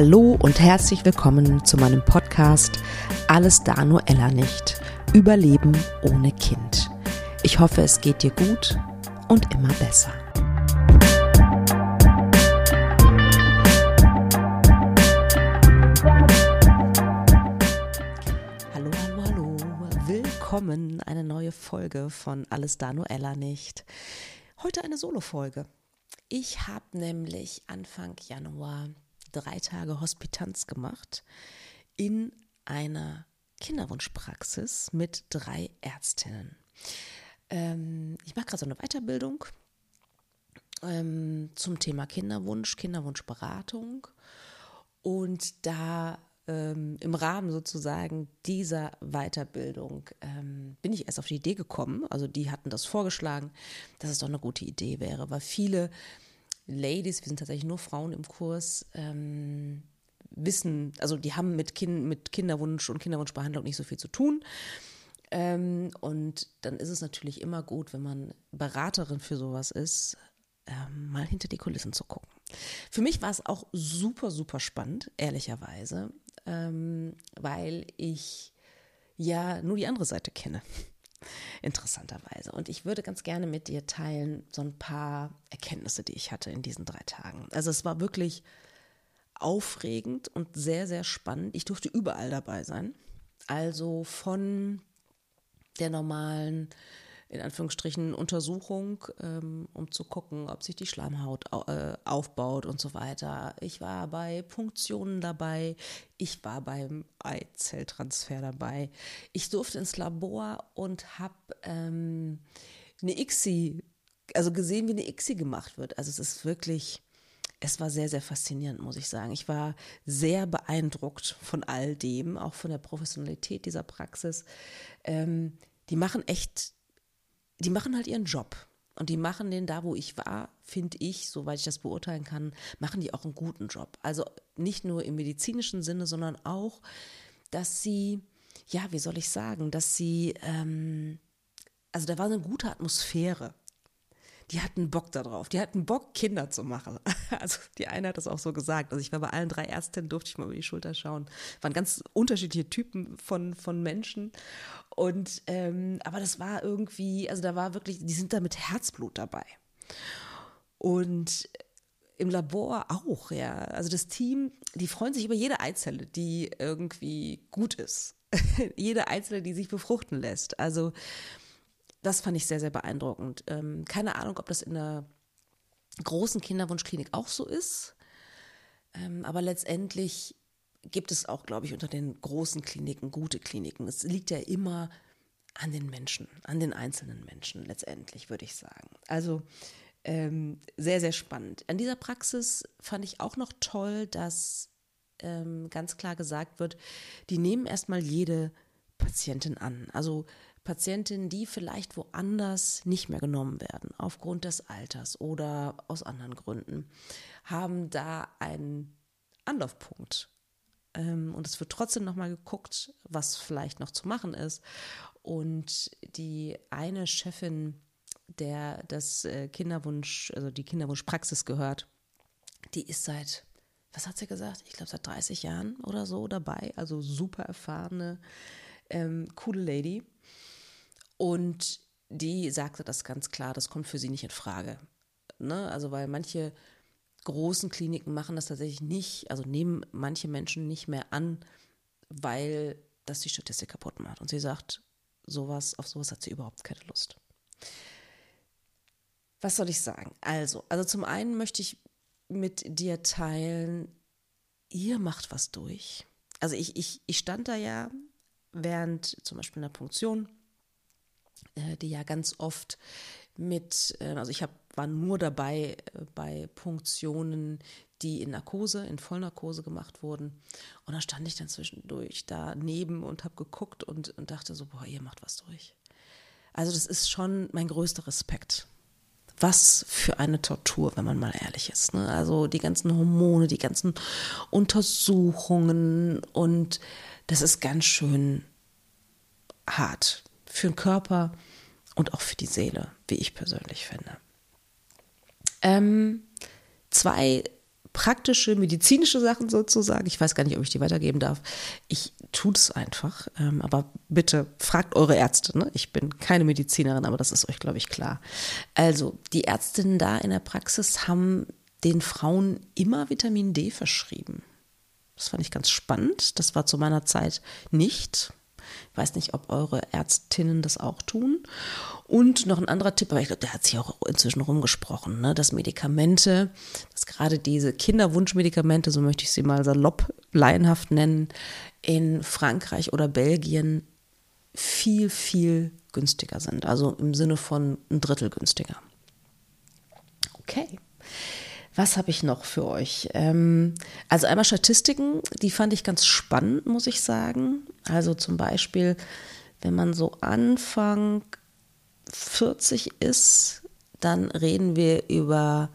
Hallo und herzlich willkommen zu meinem Podcast Alles da nur Ella nicht. Überleben ohne Kind. Ich hoffe, es geht dir gut und immer besser. Hallo, hallo, hallo. Willkommen, eine neue Folge von Alles da nur Ella nicht. Heute eine Solo-Folge. Ich habe nämlich Anfang Januar drei Tage Hospitanz gemacht in einer Kinderwunschpraxis mit drei Ärztinnen. Ähm, ich mache gerade so eine Weiterbildung ähm, zum Thema Kinderwunsch, Kinderwunschberatung. Und da ähm, im Rahmen sozusagen dieser Weiterbildung ähm, bin ich erst auf die Idee gekommen, also die hatten das vorgeschlagen, dass es doch eine gute Idee wäre, weil viele Ladies, wir sind tatsächlich nur Frauen im Kurs, ähm, wissen, also die haben mit, kind, mit Kinderwunsch und Kinderwunschbehandlung nicht so viel zu tun. Ähm, und dann ist es natürlich immer gut, wenn man Beraterin für sowas ist, ähm, mal hinter die Kulissen zu gucken. Für mich war es auch super, super spannend, ehrlicherweise, ähm, weil ich ja nur die andere Seite kenne interessanterweise. Und ich würde ganz gerne mit dir teilen so ein paar Erkenntnisse, die ich hatte in diesen drei Tagen. Also es war wirklich aufregend und sehr, sehr spannend. Ich durfte überall dabei sein. Also von der normalen in Anführungsstrichen Untersuchung, ähm, um zu gucken, ob sich die Schleimhaut äh, aufbaut und so weiter. Ich war bei Punktionen dabei, ich war beim Eizelltransfer dabei. Ich durfte ins Labor und habe ähm, eine ICSI, also gesehen, wie eine ICSI gemacht wird. Also es ist wirklich, es war sehr, sehr faszinierend, muss ich sagen. Ich war sehr beeindruckt von all dem, auch von der Professionalität dieser Praxis. Ähm, die machen echt die machen halt ihren Job. Und die machen den da, wo ich war, finde ich, soweit ich das beurteilen kann, machen die auch einen guten Job. Also nicht nur im medizinischen Sinne, sondern auch, dass sie, ja, wie soll ich sagen, dass sie, ähm, also da war eine gute Atmosphäre die hatten Bock darauf. Die hatten Bock, Kinder zu machen. Also die eine hat das auch so gesagt. Also ich war bei allen drei Ärztinnen, durfte ich mal über die Schulter schauen. Waren ganz unterschiedliche Typen von, von Menschen. Und ähm, aber das war irgendwie, also da war wirklich, die sind da mit Herzblut dabei. Und im Labor auch, ja. Also das Team, die freuen sich über jede Eizelle, die irgendwie gut ist. jede Eizelle, die sich befruchten lässt. Also das fand ich sehr, sehr beeindruckend. Ähm, keine Ahnung, ob das in einer großen Kinderwunschklinik auch so ist. Ähm, aber letztendlich gibt es auch, glaube ich, unter den großen Kliniken gute Kliniken. Es liegt ja immer an den Menschen, an den einzelnen Menschen letztendlich, würde ich sagen. Also ähm, sehr, sehr spannend. An dieser Praxis fand ich auch noch toll, dass ähm, ganz klar gesagt wird, die nehmen erstmal jede Patientin an. Also Patientinnen, die vielleicht woanders nicht mehr genommen werden, aufgrund des Alters oder aus anderen Gründen, haben da einen Anlaufpunkt. Ähm, und es wird trotzdem nochmal geguckt, was vielleicht noch zu machen ist. Und die eine Chefin, der das äh, Kinderwunsch, also die Kinderwunschpraxis gehört, die ist seit, was hat sie gesagt? Ich glaube seit 30 Jahren oder so dabei. Also super erfahrene, ähm, coole Lady. Und die sagte das ganz klar, das kommt für sie nicht in Frage. Ne? Also weil manche großen Kliniken machen das tatsächlich nicht, also nehmen manche Menschen nicht mehr an, weil das die Statistik kaputt macht. Und sie sagt, sowas, auf sowas hat sie überhaupt keine Lust. Was soll ich sagen? Also, also zum einen möchte ich mit dir teilen, ihr macht was durch. Also ich, ich, ich stand da ja während zum Beispiel einer Punktion äh, die ja ganz oft mit, äh, also ich hab, war nur dabei äh, bei Punktionen, die in Narkose, in Vollnarkose gemacht wurden. Und da stand ich dann zwischendurch daneben und habe geguckt und, und dachte so, boah, ihr macht was durch. Also das ist schon mein größter Respekt. Was für eine Tortur, wenn man mal ehrlich ist. Ne? Also die ganzen Hormone, die ganzen Untersuchungen und das ist ganz schön hart für den Körper und auch für die Seele, wie ich persönlich finde. Ähm, zwei praktische, medizinische Sachen sozusagen. Ich weiß gar nicht, ob ich die weitergeben darf. Ich tue es einfach. Ähm, aber bitte fragt eure Ärzte. Ne? Ich bin keine Medizinerin, aber das ist euch, glaube ich, klar. Also, die Ärztinnen da in der Praxis haben den Frauen immer Vitamin D verschrieben. Das fand ich ganz spannend. Das war zu meiner Zeit nicht. Ich weiß nicht, ob eure Ärztinnen das auch tun. Und noch ein anderer Tipp, aber ich glaube, der hat sich auch inzwischen rumgesprochen, ne? dass Medikamente, dass gerade diese Kinderwunschmedikamente, so möchte ich sie mal salopp laienhaft nennen, in Frankreich oder Belgien viel, viel günstiger sind. Also im Sinne von ein Drittel günstiger. Okay. Was habe ich noch für euch? Ähm, also einmal Statistiken, die fand ich ganz spannend, muss ich sagen. Also zum Beispiel, wenn man so Anfang 40 ist, dann reden wir über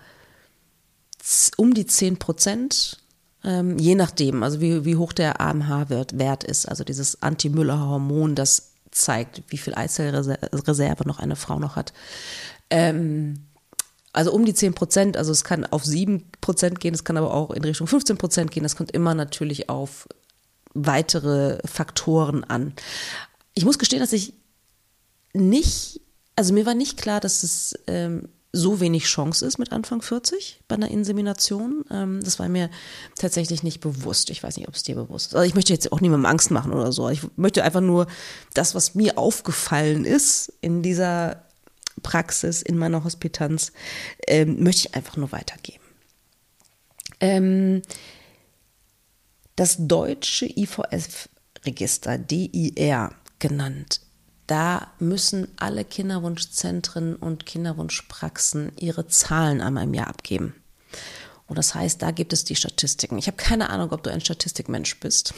um die 10 Prozent, ähm, je nachdem, also wie, wie hoch der AMH-Wert Wert ist, also dieses Anti-Müller-Hormon, das zeigt, wie viel Eizellreserve noch eine Frau noch hat. Ähm, also um die 10 Prozent, also es kann auf 7 Prozent gehen, es kann aber auch in Richtung 15 Prozent gehen. Das kommt immer natürlich auf weitere Faktoren an. Ich muss gestehen, dass ich nicht, also mir war nicht klar, dass es ähm, so wenig Chance ist mit Anfang 40 bei einer Insemination. Ähm, das war mir tatsächlich nicht bewusst. Ich weiß nicht, ob es dir bewusst ist. Also ich möchte jetzt auch niemandem Angst machen oder so. Ich möchte einfach nur das, was mir aufgefallen ist in dieser Praxis, in meiner Hospitanz, ähm, möchte ich einfach nur weitergeben. Ähm, das deutsche IVF-Register, DIR genannt, da müssen alle Kinderwunschzentren und Kinderwunschpraxen ihre Zahlen einmal im Jahr abgeben. Und das heißt, da gibt es die Statistiken. Ich habe keine Ahnung, ob du ein Statistikmensch bist.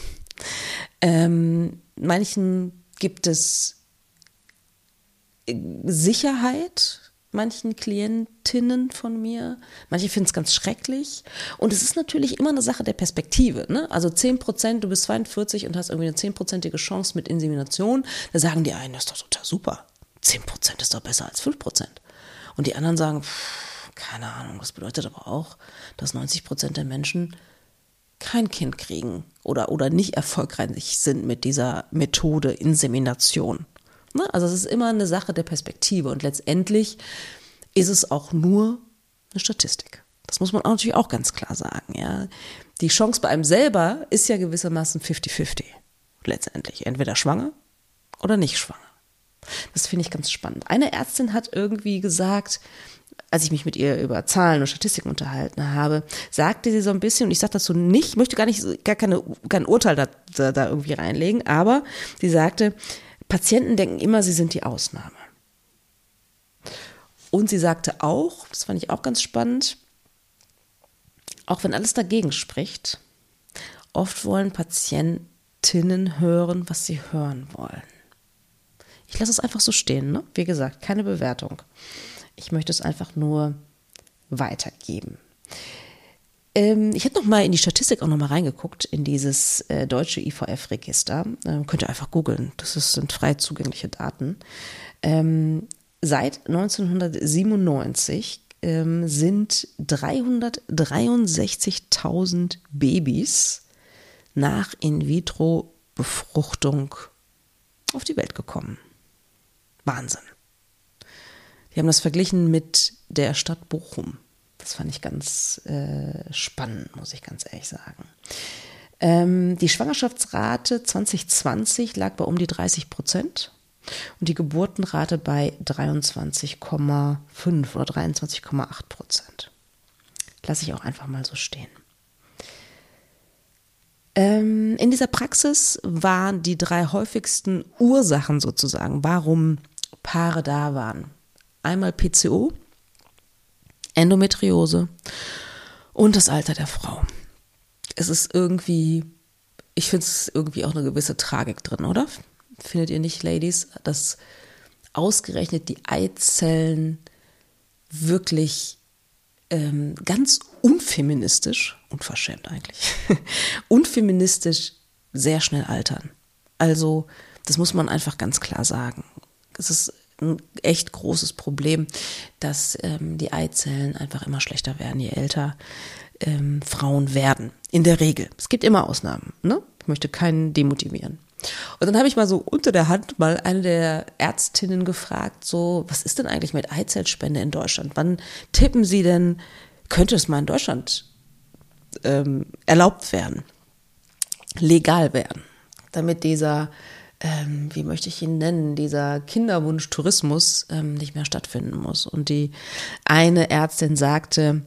Ähm, manchen gibt es Sicherheit manchen Klientinnen von mir. Manche finden es ganz schrecklich. Und es ist natürlich immer eine Sache der Perspektive. Ne? Also 10 Prozent, du bist 42 und hast irgendwie eine 10-prozentige Chance mit Insemination. Da sagen die einen, das ist doch total super. 10 Prozent ist doch besser als 5 Prozent. Und die anderen sagen, pff, keine Ahnung, das bedeutet aber auch, dass 90 Prozent der Menschen kein Kind kriegen oder, oder nicht erfolgreich sind mit dieser Methode Insemination. Ne? Also es ist immer eine Sache der Perspektive und letztendlich ist es auch nur eine Statistik. Das muss man auch natürlich auch ganz klar sagen. Ja. Die Chance bei einem selber ist ja gewissermaßen 50-50 letztendlich. Entweder schwanger oder nicht schwanger. Das finde ich ganz spannend. Eine Ärztin hat irgendwie gesagt, als ich mich mit ihr über Zahlen und Statistiken unterhalten habe, sagte sie so ein bisschen, und ich sage dazu nicht, möchte gar nicht, gar keine, kein Urteil da, da irgendwie reinlegen, aber sie sagte, Patienten denken immer, sie sind die Ausnahme. Und sie sagte auch, das fand ich auch ganz spannend, auch wenn alles dagegen spricht, oft wollen Patientinnen hören, was sie hören wollen. Ich lasse es einfach so stehen, ne? Wie gesagt, keine Bewertung. Ich möchte es einfach nur weitergeben. Ähm, ich habe noch mal in die Statistik auch noch mal reingeguckt, in dieses äh, deutsche IVF-Register. Ähm, könnt ihr einfach googeln, das ist, sind frei zugängliche Daten. Ähm, seit 1997 ähm, sind 363.000 Babys nach In-vitro-Befruchtung auf die Welt gekommen. Wahnsinn. Die haben das verglichen mit der Stadt Bochum. Das fand ich ganz äh, spannend, muss ich ganz ehrlich sagen. Ähm, die Schwangerschaftsrate 2020 lag bei um die 30 Prozent und die Geburtenrate bei 23,5 oder 23,8 Prozent. Lasse ich auch einfach mal so stehen. Ähm, in dieser Praxis waren die drei häufigsten Ursachen sozusagen, warum Paare da waren. Einmal PCO, Endometriose und das Alter der Frau. Es ist irgendwie, ich finde es irgendwie auch eine gewisse Tragik drin, oder? Findet ihr nicht, Ladies, dass ausgerechnet die Eizellen wirklich ähm, ganz unfeministisch, unverschämt eigentlich, unfeministisch sehr schnell altern. Also, das muss man einfach ganz klar sagen. Es ist ein echt großes Problem, dass ähm, die Eizellen einfach immer schlechter werden, je älter ähm, Frauen werden. In der Regel. Es gibt immer Ausnahmen. Ne? Ich möchte keinen demotivieren. Und dann habe ich mal so unter der Hand mal eine der Ärztinnen gefragt, so, was ist denn eigentlich mit Eizellspende in Deutschland? Wann tippen Sie denn, könnte es mal in Deutschland ähm, erlaubt werden, legal werden, damit dieser, ähm, wie möchte ich ihn nennen, dieser Kinderwunsch-Tourismus ähm, nicht mehr stattfinden muss. Und die eine Ärztin sagte,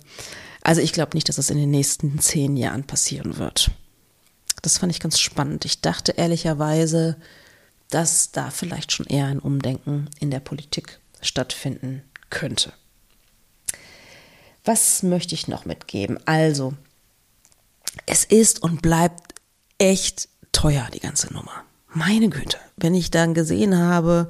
also ich glaube nicht, dass das in den nächsten zehn Jahren passieren wird. Das fand ich ganz spannend. Ich dachte ehrlicherweise, dass da vielleicht schon eher ein Umdenken in der Politik stattfinden könnte. Was möchte ich noch mitgeben? Also, es ist und bleibt echt teuer, die ganze Nummer. Meine Güte, wenn ich dann gesehen habe,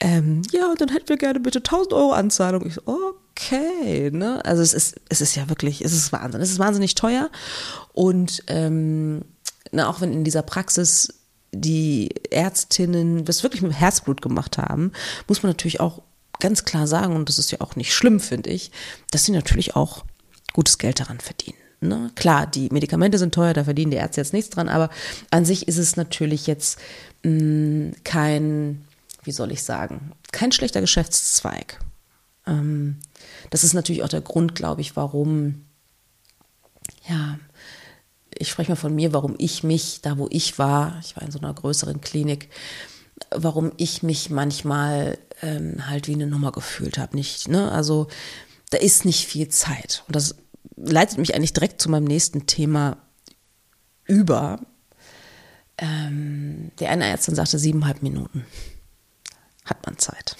ähm, ja, dann hätten wir gerne bitte 1000 Euro Anzahlung. Ich so, okay, ne? Also es ist, es ist ja wirklich, es ist Wahnsinn. Es ist wahnsinnig teuer und ähm, na, auch wenn in dieser Praxis die Ärztinnen das wirklich mit Herzblut gemacht haben, muss man natürlich auch ganz klar sagen, und das ist ja auch nicht schlimm, finde ich, dass sie natürlich auch gutes Geld daran verdienen. Ne? Klar, die Medikamente sind teuer, da verdienen die Ärzte jetzt nichts dran, aber an sich ist es natürlich jetzt mh, mm, kein, wie soll ich sagen, kein schlechter Geschäftszweig. Ähm, das ist natürlich auch der Grund, glaube ich, warum ja, ich spreche mal von mir, warum ich mich, da wo ich war, ich war in so einer größeren Klinik, warum ich mich manchmal ähm, halt wie eine Nummer gefühlt habe. Nicht, ne? Also da ist nicht viel Zeit. Und das leitet mich eigentlich direkt zu meinem nächsten Thema über. Ähm, die eine Ärztin sagte siebeneinhalb Minuten hat man Zeit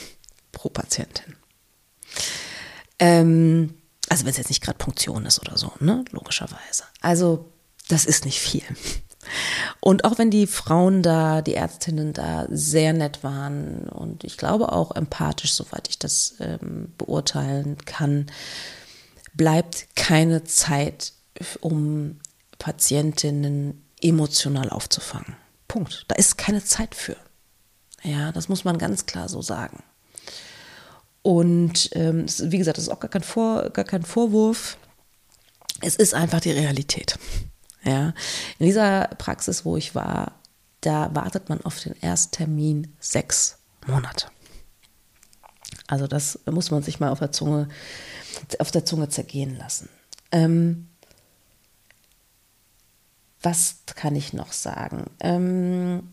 pro Patientin. Ähm, also wenn es jetzt nicht gerade Punktion ist oder so, ne? Logischerweise. Also das ist nicht viel. Und auch wenn die Frauen da, die Ärztinnen da sehr nett waren und ich glaube auch empathisch, soweit ich das ähm, beurteilen kann, bleibt keine Zeit, um Patientinnen emotional aufzufangen. Punkt. Da ist keine Zeit für. Ja, das muss man ganz klar so sagen. Und ähm, wie gesagt, das ist auch gar kein, Vor, gar kein Vorwurf. Es ist einfach die Realität. Ja. In dieser Praxis, wo ich war, da wartet man auf den Ersttermin sechs Monate. Also das muss man sich mal auf der Zunge, auf der Zunge zergehen lassen. Ähm, was kann ich noch sagen? Ähm,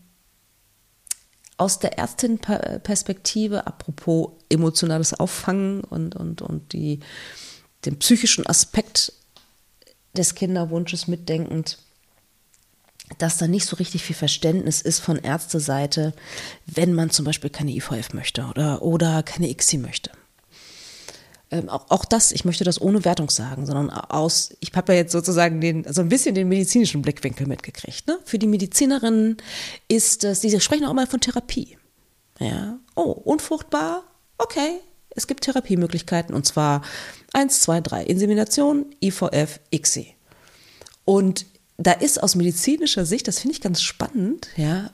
aus der Ärztin-Perspektive, apropos emotionales Auffangen und, und, und die, den psychischen Aspekt des Kinderwunsches mitdenkend, dass da nicht so richtig viel Verständnis ist von Ärzteseite, wenn man zum Beispiel keine IVF möchte oder, oder keine ICSI möchte. Ähm, auch, auch das, ich möchte das ohne Wertung sagen, sondern aus, ich habe ja jetzt sozusagen den, also ein bisschen den medizinischen Blickwinkel mitgekriegt. Ne? Für die Medizinerinnen ist es, die sprechen auch mal von Therapie. Ja, oh, unfruchtbar, okay, es gibt Therapiemöglichkeiten und zwar 1, 2, 3, Insemination, IVF, ICSI. Und da ist aus medizinischer Sicht, das finde ich ganz spannend, ja,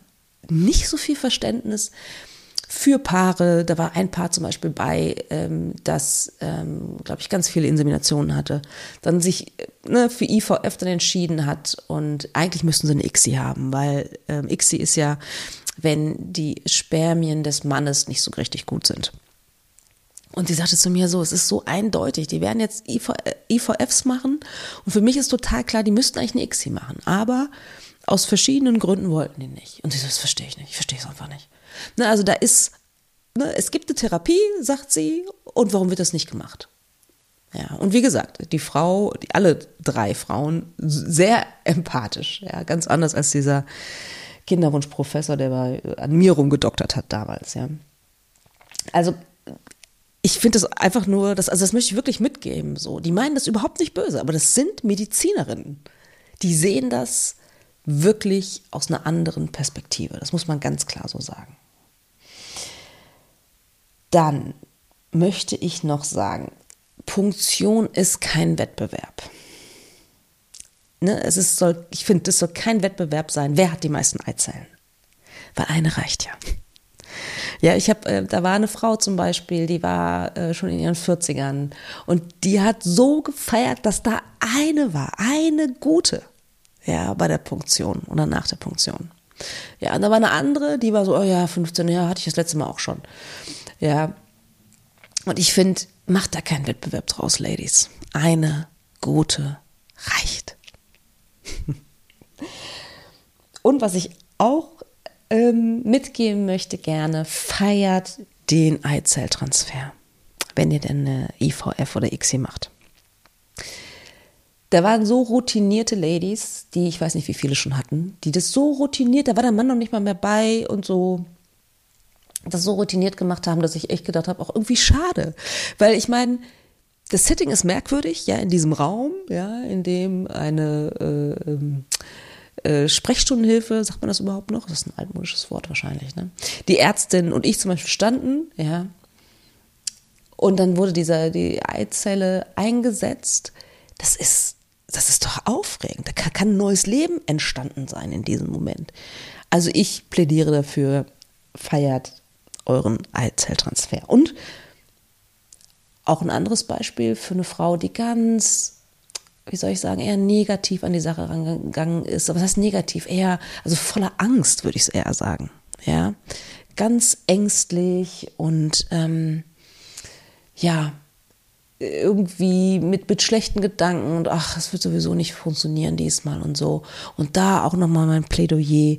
nicht so viel Verständnis für Paare. Da war ein Paar zum Beispiel bei, ähm, das, ähm, glaube ich, ganz viele Inseminationen hatte, dann sich ne, für IVF dann entschieden hat und eigentlich müssten sie eine ICSI haben, weil ähm, ICSI ist ja, wenn die Spermien des Mannes nicht so richtig gut sind. Und sie sagte zu mir so, es ist so eindeutig, die werden jetzt IV, IVFs machen und für mich ist total klar, die müssten eigentlich eine ICSI machen, aber aus verschiedenen Gründen wollten die nicht. Und sie so, das verstehe ich nicht, ich verstehe es einfach nicht. Ne, also da ist, ne, es gibt eine Therapie, sagt sie, und warum wird das nicht gemacht? Ja, und wie gesagt, die Frau, die, alle drei Frauen, sehr empathisch, ja, ganz anders als dieser Kinderwunschprofessor, der bei, an mir rumgedoktert hat damals, ja. Also ich finde das einfach nur, das, also das möchte ich wirklich mitgeben. So, die meinen das überhaupt nicht böse, aber das sind Medizinerinnen. Die sehen das wirklich aus einer anderen Perspektive. Das muss man ganz klar so sagen. Dann möchte ich noch sagen, Punktion ist kein Wettbewerb. Ne, es ist, soll, ich finde, es soll kein Wettbewerb sein. Wer hat die meisten Eizellen? Weil eine reicht ja. Ja, ich habe, äh, da war eine Frau zum Beispiel, die war äh, schon in ihren 40ern und die hat so gefeiert, dass da eine war, eine gute, ja, bei der Punktion oder nach der Punktion. Ja, und da war eine andere, die war so, oh ja, 15 Jahre hatte ich das letzte Mal auch schon. Ja. Und ich finde, macht da keinen Wettbewerb draus, Ladies. Eine gute reicht. und was ich auch ähm, mitgeben möchte gerne, feiert den Eizelltransfer, wenn ihr denn eine IVF oder ICSI macht. Da waren so routinierte Ladies, die ich weiß nicht, wie viele schon hatten, die das so routiniert, da war der Mann noch nicht mal mehr bei und so das so routiniert gemacht haben, dass ich echt gedacht habe, auch irgendwie schade. Weil ich meine, das Setting ist merkwürdig, ja, in diesem Raum, ja, in dem eine äh, ähm, äh, Sprechstundenhilfe, sagt man das überhaupt noch? Das ist ein altmodisches Wort wahrscheinlich, ne? Die Ärztin und ich zum Beispiel standen, ja. Und dann wurde dieser, die Eizelle eingesetzt. Das ist, das ist doch aufregend. Da kann, kann ein neues Leben entstanden sein in diesem Moment. Also ich plädiere dafür, feiert euren Eizelltransfer. Und auch ein anderes Beispiel für eine Frau, die ganz, wie soll ich sagen, eher negativ an die Sache rangegangen ist. Aber was heißt negativ? Eher, also voller Angst, würde ich es eher sagen. Ja, ganz ängstlich und ähm, ja, irgendwie mit, mit schlechten Gedanken und ach, es wird sowieso nicht funktionieren diesmal und so. Und da auch nochmal mein Plädoyer.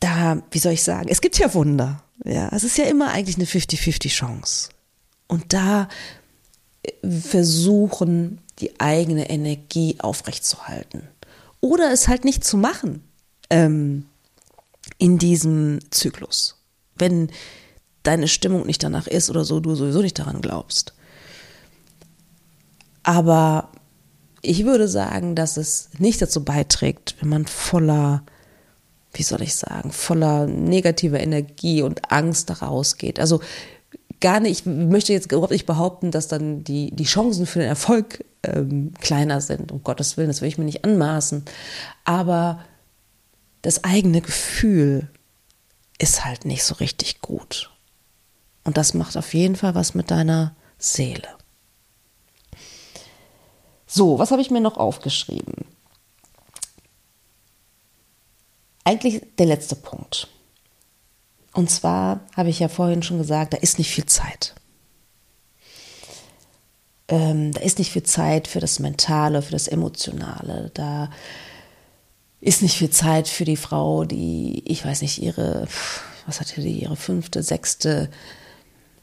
Da, wie soll ich sagen, es gibt ja Wunder. Ja, es ist ja immer eigentlich eine 50-50 Chance. Und da äh, versuchen, die eigene Energie aufrechtzuerhalten. Oder es halt nicht zu machen ähm, in diesem Zyklus. Wenn deine Stimmung nicht danach ist oder so, du sowieso nicht daran glaubst. Aber ich würde sagen, dass es nicht dazu beiträgt, wenn man voller wie soll ich sagen, voller negativer Energie und Angst daraus geht. Also gar nicht, ich möchte jetzt überhaupt nicht behaupten, dass dann die, die Chancen für den Erfolg ähm, kleiner sind, um Gottes Willen, das will ich mir nicht anmaßen. Aber das eigene Gefühl ist halt nicht so richtig gut. Und das macht auf jeden Fall was mit deiner Seele. So, was habe ich mir noch aufgeschrieben? eigentlich der letzte Punkt. Und zwar habe ich ja vorhin schon gesagt, da ist nicht viel Zeit. Ähm, da ist nicht viel Zeit für das Mentale, für das Emotionale. Da ist nicht viel Zeit für die Frau, die, ich weiß nicht, ihre, was hatte die, ihre fünfte, sechste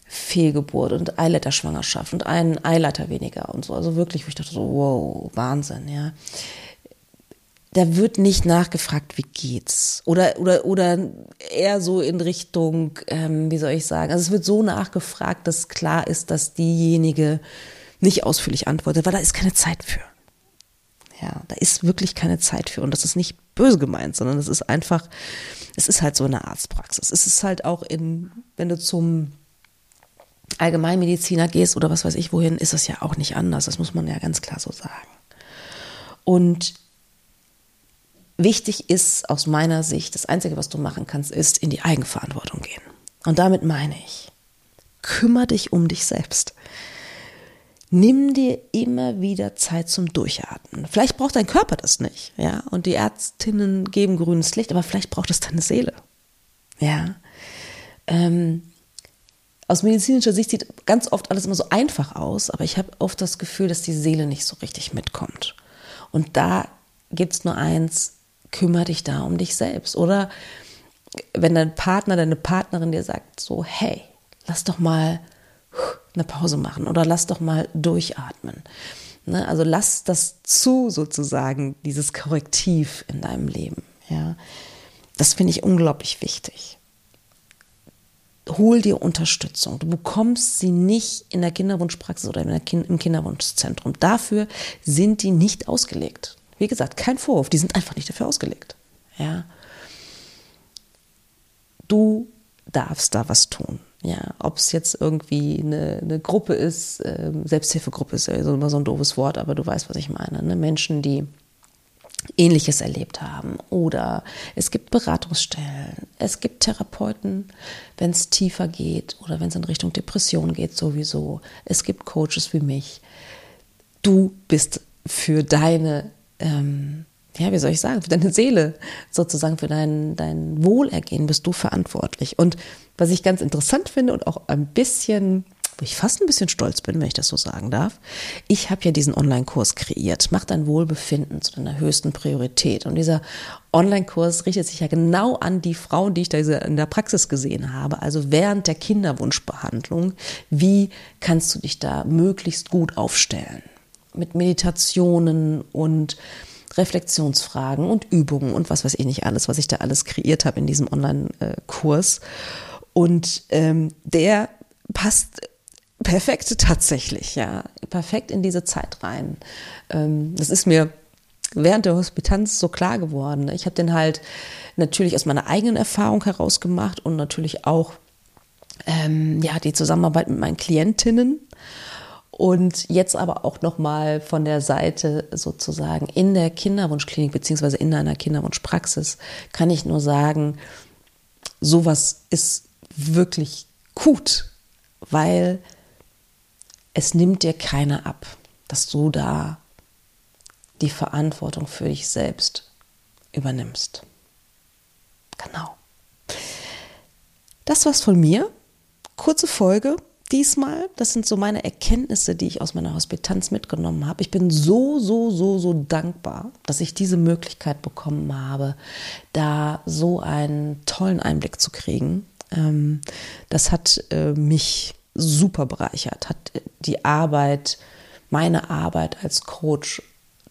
Fehlgeburt und Eileiterschwangerschaft und einen Eileiter weniger und so. Also wirklich, wo ich dachte so, wow, Wahnsinn, ja da wird nicht nachgefragt, wie geht's. Oder, oder, oder eher so in Richtung, ähm, wie soll ich sagen, also es wird so nachgefragt, dass klar ist, dass diejenige nicht ausführlich antwortet, weil da ist keine Zeit für. Ja, da ist wirklich keine Zeit für. Und das ist nicht böse gemeint, sondern es ist einfach, es ist halt so eine Arztpraxis. Es ist halt auch in, wenn du zum Allgemeinmediziner gehst oder was weiß ich wohin, ist das ja auch nicht anders. Das muss man ja ganz klar so sagen. Und wichtig ist aus meiner Sicht, das Einzige, was du machen kannst, ist in die Eigenverantwortung gehen. Und damit meine ich, kümmere dich um dich selbst. Nimm dir immer wieder Zeit zum Durchatmen. Vielleicht braucht dein Körper das nicht, ja. Und die Ärztinnen geben grünes Licht, aber vielleicht braucht es deine Seele, ja. Ähm, aus medizinischer Sicht sieht ganz oft alles immer so einfach aus, aber ich habe oft das Gefühl, dass die Seele nicht so richtig mitkommt. Und da gibt es nur eins, kümmere dich da um dich selbst. Oder wenn dein Partner, deine Partnerin dir sagt, so, hey, lass doch mal eine Pause machen oder lass doch mal durchatmen. Ne? Also lass das zu, sozusagen, dieses Korrektiv in deinem Leben. Ja? Das finde ich unglaublich wichtig. Hol dir Unterstützung. Du bekommst sie nicht in der Kinderwunschpraxis oder im Kinderwunschzentrum. Dafür sind die nicht ausgelegt. Wie gesagt, kein Vorwurf, die sind einfach nicht dafür ausgelegt. Ja. Du darfst da was tun. Ja, ob es jetzt irgendwie eine, eine Gruppe ist, äh, Selbsthilfegruppe ist ja immer so ein doofes Wort, aber du weißt, was ich meine. Ne? Menschen, die Ähnliches erlebt haben. Oder es gibt Beratungsstellen, es gibt Therapeuten, wenn es tiefer geht oder wenn es in Richtung Depression geht sowieso. Es gibt Coaches wie mich. Du bist für deine, ähm, ja, wie soll ich sagen, für deine Seele, sozusagen für dein, dein Wohlergehen bist du verantwortlich. Und was ich ganz interessant finde und auch ein bisschen wo ich fast ein bisschen stolz bin, wenn ich das so sagen darf. Ich habe ja diesen Online-Kurs kreiert, Mach dein Wohlbefinden zu deiner höchsten Priorität. Und dieser Online-Kurs richtet sich ja genau an die Frauen, die ich da in der Praxis gesehen habe. Also während der Kinderwunschbehandlung, wie kannst du dich da möglichst gut aufstellen? Mit Meditationen und Reflexionsfragen und Übungen und was weiß ich nicht alles, was ich da alles kreiert habe in diesem Online-Kurs. Und ähm, der passt perfekt tatsächlich, ja. Perfekt in diese Zeit rein. Ähm, das ist mir während der Hospitanz so klar geworden. Ich habe den halt natürlich aus meiner eigenen Erfahrung heraus gemacht und natürlich auch ähm, ja, die Zusammenarbeit mit meinen Klientinnen. Und jetzt aber auch nochmal von der Seite sozusagen in der Kinderwunschklinik beziehungsweise in einer Kinderwunschpraxis kann ich nur sagen, sowas ist wirklich gut, weil es nimmt dir keiner ab, dass du da die Verantwortung für dich selbst übernimmst. Genau. Das war's von mir. Kurze Folge diesmal. Das sind so meine Erkenntnisse, die ich aus meiner Hospitanz mitgenommen habe. Ich bin so, so, so, so dankbar, dass ich diese Möglichkeit bekommen habe, da so einen tollen Einblick zu kriegen. Ähm, das hat äh, mich super bereichert, hat die Arbeit, meine Arbeit als Coach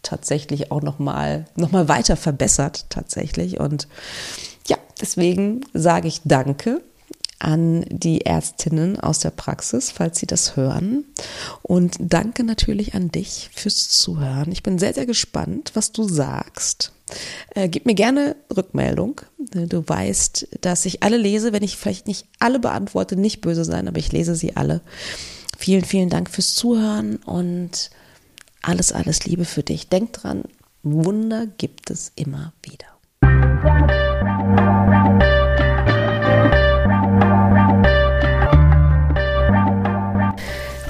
tatsächlich auch nochmal noch mal weiter verbessert tatsächlich. Und ja, deswegen sage ich Danke an die Ärztinnen aus der Praxis, falls sie das hören. Und danke natürlich an dich fürs Zuhören. Ich bin sehr, sehr gespannt, was du sagst. Äh, gib mir gerne Rückmeldung. Du weißt, dass ich alle lese, wenn ich vielleicht nicht alle beantworte, nicht böse sein, aber ich lese sie alle. Vielen, vielen Dank fürs Zuhören und alles, alles Liebe für dich. Denk dran, Wunder gibt es immer wieder.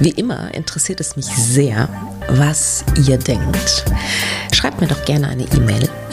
Wie immer interessiert es mich sehr, was ihr denkt. Schreibt mir doch gerne eine E-Mail